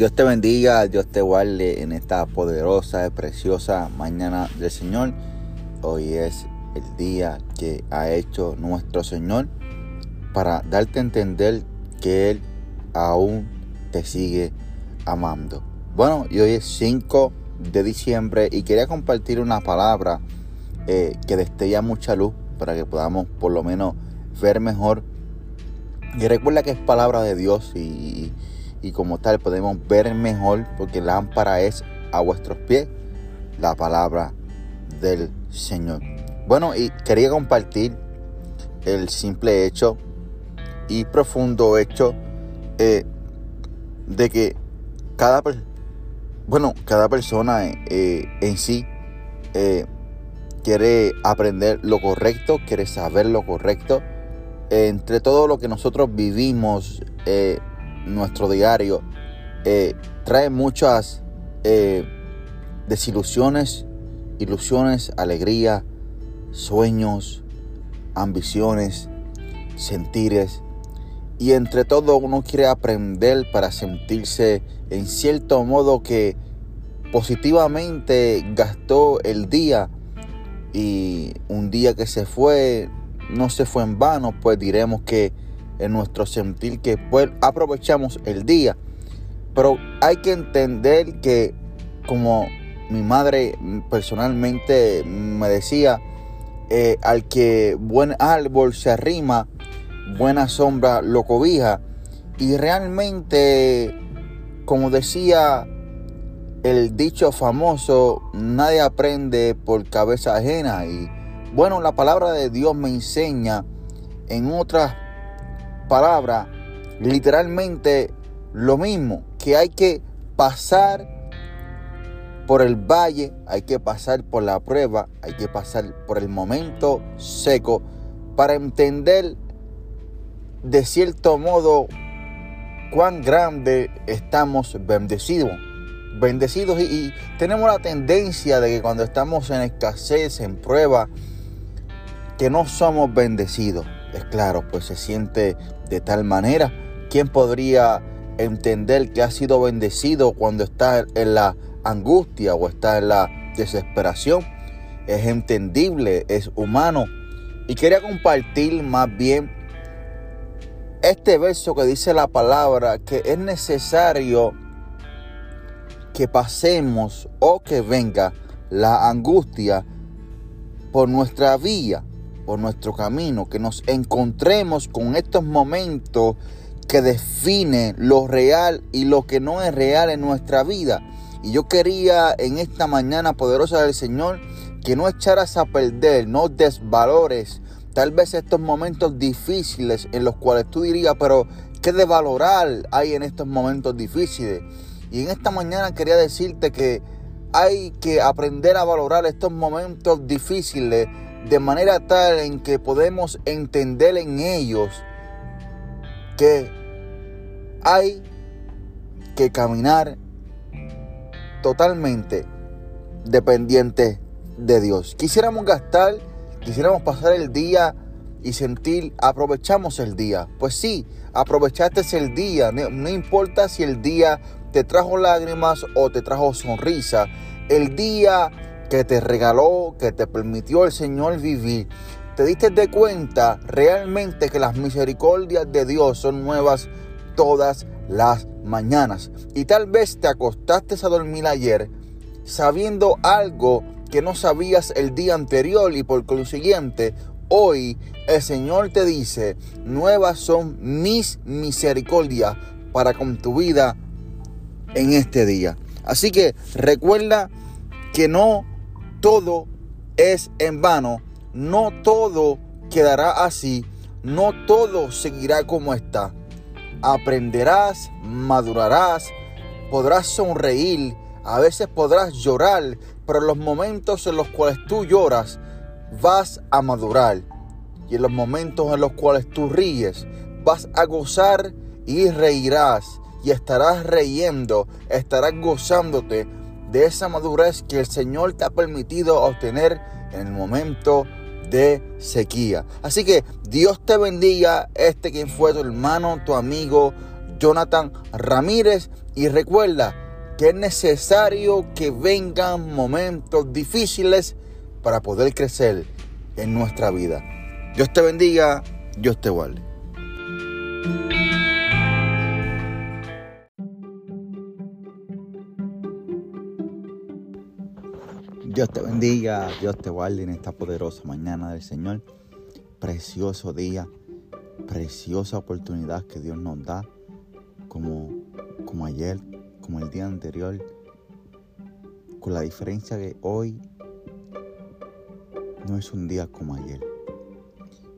Dios te bendiga, Dios te guarde en esta poderosa y preciosa mañana del Señor. Hoy es el día que ha hecho nuestro Señor para darte a entender que Él aún te sigue amando. Bueno, hoy es 5 de diciembre y quería compartir una palabra eh, que destella mucha luz para que podamos por lo menos ver mejor. Y recuerda que es palabra de Dios y, y como tal podemos ver mejor porque lámpara es a vuestros pies la palabra del Señor. Bueno, y quería compartir el simple hecho y profundo hecho eh, de que cada, bueno, cada persona eh, en sí eh, quiere aprender lo correcto, quiere saber lo correcto. entre todo lo que nosotros vivimos, nuestro diario, trae muchas desilusiones, ilusiones, alegría, sueños, ambiciones, sentires. Y entre todo uno quiere aprender para sentirse en cierto modo que positivamente gastó el día y un día que se fue no se fue en vano, pues diremos que en nuestro sentir que pues aprovechamos el día. Pero hay que entender que como mi madre personalmente me decía, eh, al que buen árbol se arrima, buena sombra lo cobija. Y realmente, como decía el dicho famoso, nadie aprende por cabeza ajena. Y bueno, la palabra de Dios me enseña, en otras palabras, literalmente lo mismo, que hay que pasar por el valle, hay que pasar por la prueba, hay que pasar por el momento seco para entender de cierto modo cuán grande estamos bendecidos. Bendecidos y, tenemos la tendencia de que cuando estamos en escasez, en prueba, que no somos bendecidos. Es claro, pues se siente de tal manera. ¿Quién podría entender que ha sido bendecido cuando está en la angustia o está en la desesperación. Es entendible, es humano. Y quería compartir más bien este verso que dice la palabra que es necesario que pasemos o que venga la angustia por nuestra vía, por nuestro camino, que nos encontremos con estos momentos que definen lo real y lo que no es real en nuestra vida. Y yo quería en esta mañana poderosa del Señor que no echaras a perder, no desvalores tal vez estos momentos difíciles en los cuales tú dirías, pero ¿qué de valorar hay en estos momentos difíciles? Y en esta mañana quería decirte que hay que aprender a valorar estos momentos difíciles de manera tal en que podemos entender en ellos que hay que caminar totalmente dependiente de Dios. Quisiéramos gastar, quisiéramos pasar el día y sentir, aprovechamos el día. Pues sí, aprovechaste el día. No, importa si el día te trajo lágrimas o te trajo sonrisa. El día que te regaló, que te permitió el Señor vivir. Te diste de cuenta realmente que las misericordias de Dios son nuevas todas las mañanas. Y tal vez te acostaste a dormir ayer sabiendo algo que no sabías el día anterior y por consiguiente hoy el Señor te dice, nuevas son mis misericordias para con tu vida en este día. Así que recuerda que no todo es en vano, no todo quedará así, no todo seguirá como está aprenderás, madurarás, podrás sonreír, a veces podrás llorar, pero en los momentos en los cuales tú lloras, vas a madurar. Y en los momentos en los cuales tú ríes, vas a gozar y reirás. Y estarás riendo, estarás gozándote de esa madurez que el Señor te ha permitido obtener en el momento de sequía. Así que Dios te bendiga, este quien fue tu hermano, tu amigo Jonathan Ramírez, Y recuerda que es necesario que vengan momentos difíciles para poder crecer en nuestra vida. Dios te bendiga, Dios te guarde. Dios te bendiga, Dios te guarde en esta poderosa mañana del Señor. Precioso día, preciosa oportunidad que Dios nos da, como, como ayer, como el día anterior, con la diferencia que hoy no es un día como ayer.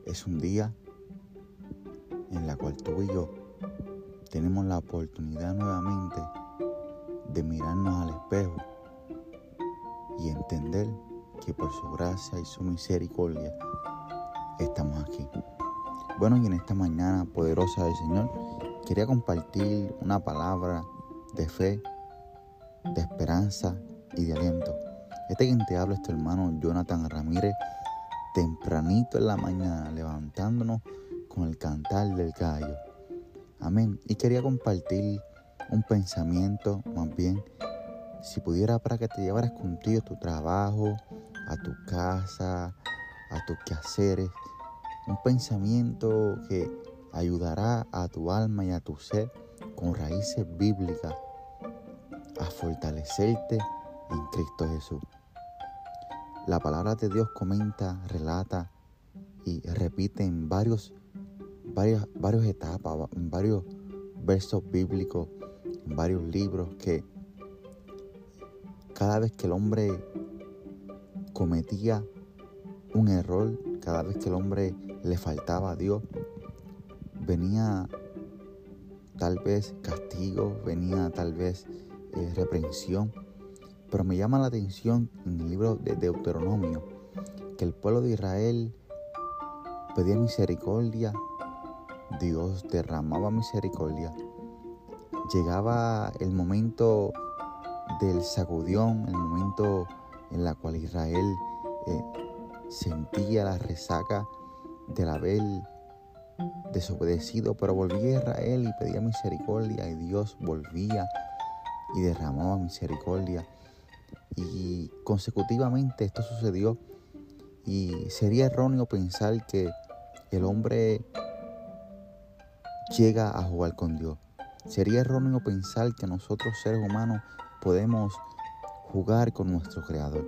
Es un día en la cual tú y yo tenemos la oportunidad nuevamente de mirarnos al espejo y entender que por su gracia y su misericordia estamos aquí. Bueno, y en esta mañana poderosa del Señor, quería compartir una palabra de fe, de esperanza y de aliento. Este quien te habla es tu hermano Jonathan Ramírez, tempranito en la mañana, levantándonos con el cantar del gallo. Amén. Y quería compartir un pensamiento, más bien, si pudiera para que te llevaras contigo a tu trabajo, a tu casa, a tus quehaceres, un pensamiento que ayudará a tu alma y a tu ser con raíces bíblicas a fortalecerte en Cristo Jesús. La palabra de Dios comenta, relata y repite en varios, varias, etapas, en varios versos bíblicos, en varios libros que cada vez que el hombre cometía un error, cada vez que el hombre le faltaba a Dios, venía tal vez castigo, venía tal vez eh, reprensión. Pero me llama la atención en el libro de Deuteronomio que el pueblo de Israel pedía misericordia, Dios derramaba misericordia. Llegaba el momento del sacudión, el momento en la cual Israel eh, sentía la resaca del haber desobedecido, pero volvía a Israel y pedía misericordia y Dios volvía y derramaba misericordia. Y consecutivamente esto sucedió y sería erróneo pensar que el hombre llega a jugar con Dios. Sería erróneo pensar que nosotros seres humanos podemos jugar con nuestro Creador.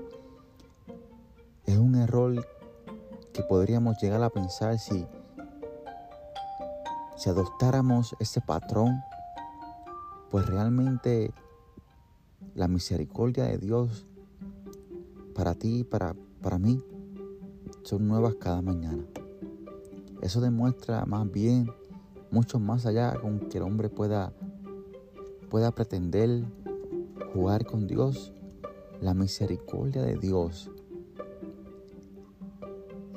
Es un error que podríamos llegar a pensar si, si adoptáramos ese patrón, pues realmente la misericordia de Dios para ti y para, para mí son nuevas cada mañana. Eso demuestra más bien, mucho más allá con que el hombre pueda, pueda pretender jugar con Dios, la misericordia de Dios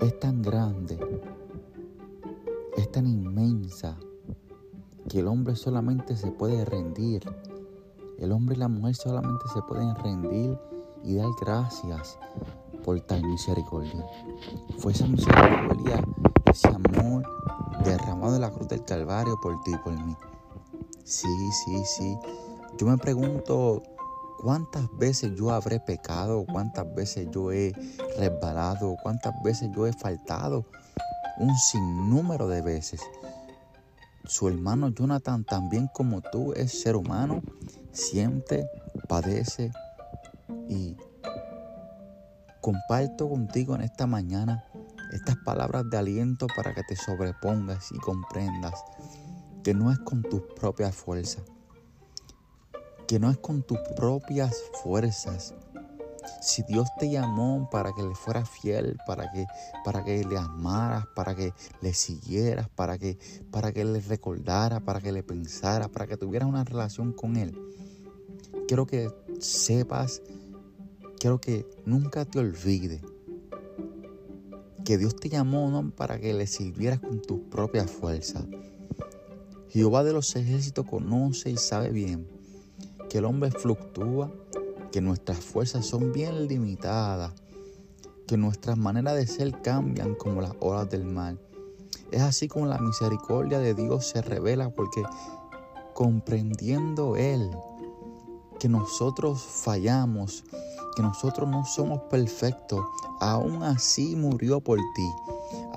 es tan grande, es tan inmensa, que el hombre solamente se puede rendir. El hombre y la mujer solamente se pueden rendir y dar gracias por tal misericordia. Fue esa misericordia, ese amor derramado en la cruz del Calvario por ti y por mí. Sí, sí, sí. Yo me pregunto ¿Cuántas veces yo habré pecado? ¿Cuántas veces yo he resbalado? ¿Cuántas veces yo he faltado? Un sinnúmero de veces. Su hermano Jonathan, también como tú, es ser humano, siente, padece y comparto contigo en esta mañana estas palabras de aliento para que te sobrepongas y comprendas que no es con tus propias fuerzas que no es con tus propias fuerzas. Si Dios te llamó para que le fueras fiel, para que, para que le amaras, para que le siguieras, para que, para que le recordara, para que le pensara, para que tuvieras una relación con Él, quiero que sepas, quiero que nunca te olvides que Dios te llamó no para que le sirvieras con tus propias fuerzas. Jehová de los ejércitos conoce y sabe bien que el hombre fluctúa, que nuestras fuerzas son bien limitadas, que nuestras maneras de ser cambian como las olas del mar. Es así como la misericordia de Dios se revela porque comprendiendo Él que nosotros fallamos, que nosotros no somos perfectos, aún así murió por ti.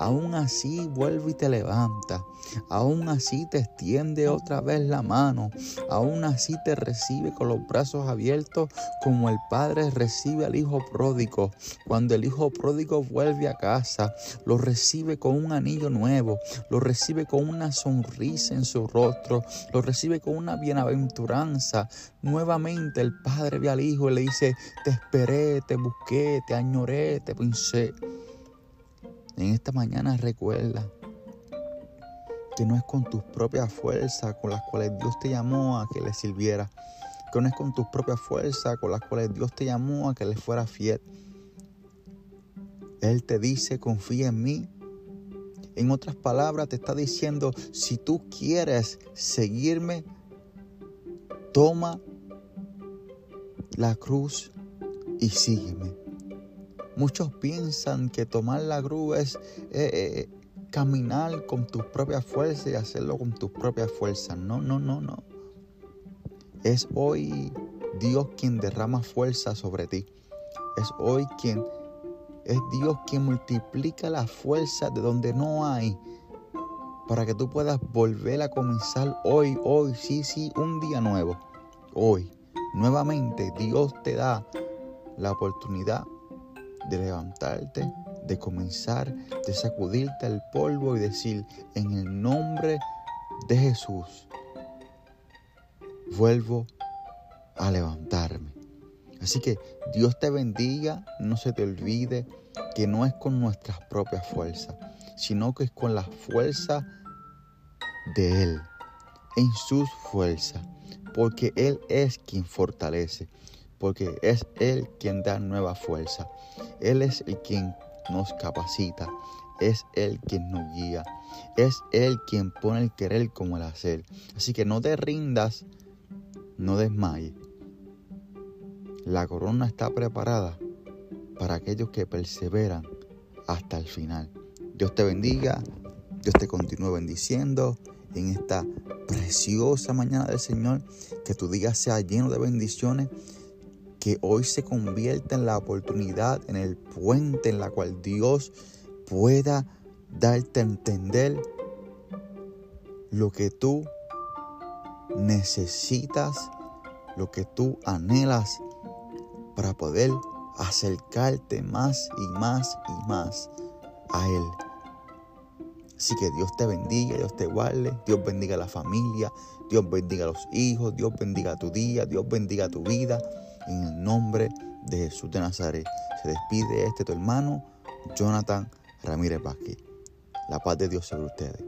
Aún así vuelve y te levanta. Aún así te extiende otra vez la mano. Aún así te recibe con los brazos abiertos como el Padre recibe al Hijo pródigo. Cuando el Hijo pródigo vuelve a casa, lo recibe con un anillo nuevo. Lo recibe con una sonrisa en su rostro. Lo recibe con una bienaventuranza. Nuevamente el Padre ve al Hijo y le dice, te esperé, te busqué, te añoré, te pensé. En esta mañana recuerda que no es con tus propias fuerzas con las cuales Dios te llamó a que le sirviera. Que no es con tus propias fuerzas con las cuales Dios te llamó a que le fuera fiel. Él te dice, confía en mí. En otras palabras, te está diciendo, si tú quieres seguirme, toma la cruz y sígueme. Muchos piensan que tomar la cruz es eh, eh, caminar con tus propias fuerzas y hacerlo con tus propias fuerzas. No, no, no, no. Es hoy Dios quien derrama fuerza sobre ti. Es hoy quien es Dios quien multiplica la fuerza de donde no hay para que tú puedas volver a comenzar hoy, hoy, sí, sí, un día nuevo. Hoy, nuevamente Dios te da la oportunidad de levantarte, de comenzar, de sacudirte el polvo y decir, en el nombre de Jesús, vuelvo a levantarme. Así que Dios te bendiga, no se te olvide que no es con nuestras propias fuerzas, sino que es con la fuerza de Él, en sus fuerzas, porque Él es quien fortalece porque es Él quien da nueva fuerza. Él es el quien nos capacita. Es Él quien nos guía. Es Él quien pone el querer como el hacer. Así que no te rindas, no desmayes. La corona está preparada para aquellos que perseveran hasta el final. Dios te bendiga, Dios te continúe bendiciendo en esta preciosa mañana del Señor. Que tu día sea lleno de bendiciones que hoy se convierta en la oportunidad, en el puente en la cual Dios pueda darte a entender lo que tú necesitas, lo que tú anhelas para poder acercarte más y más y más a Él. Así que Dios te bendiga, Dios te guarde, Dios bendiga a la familia, Dios bendiga a los hijos, Dios bendiga tu día, Dios bendiga tu vida. En el nombre de Jesús de Nazaret. Se despide este tu hermano, Jonathan Ramírez Vázquez. La paz de Dios sobre ustedes.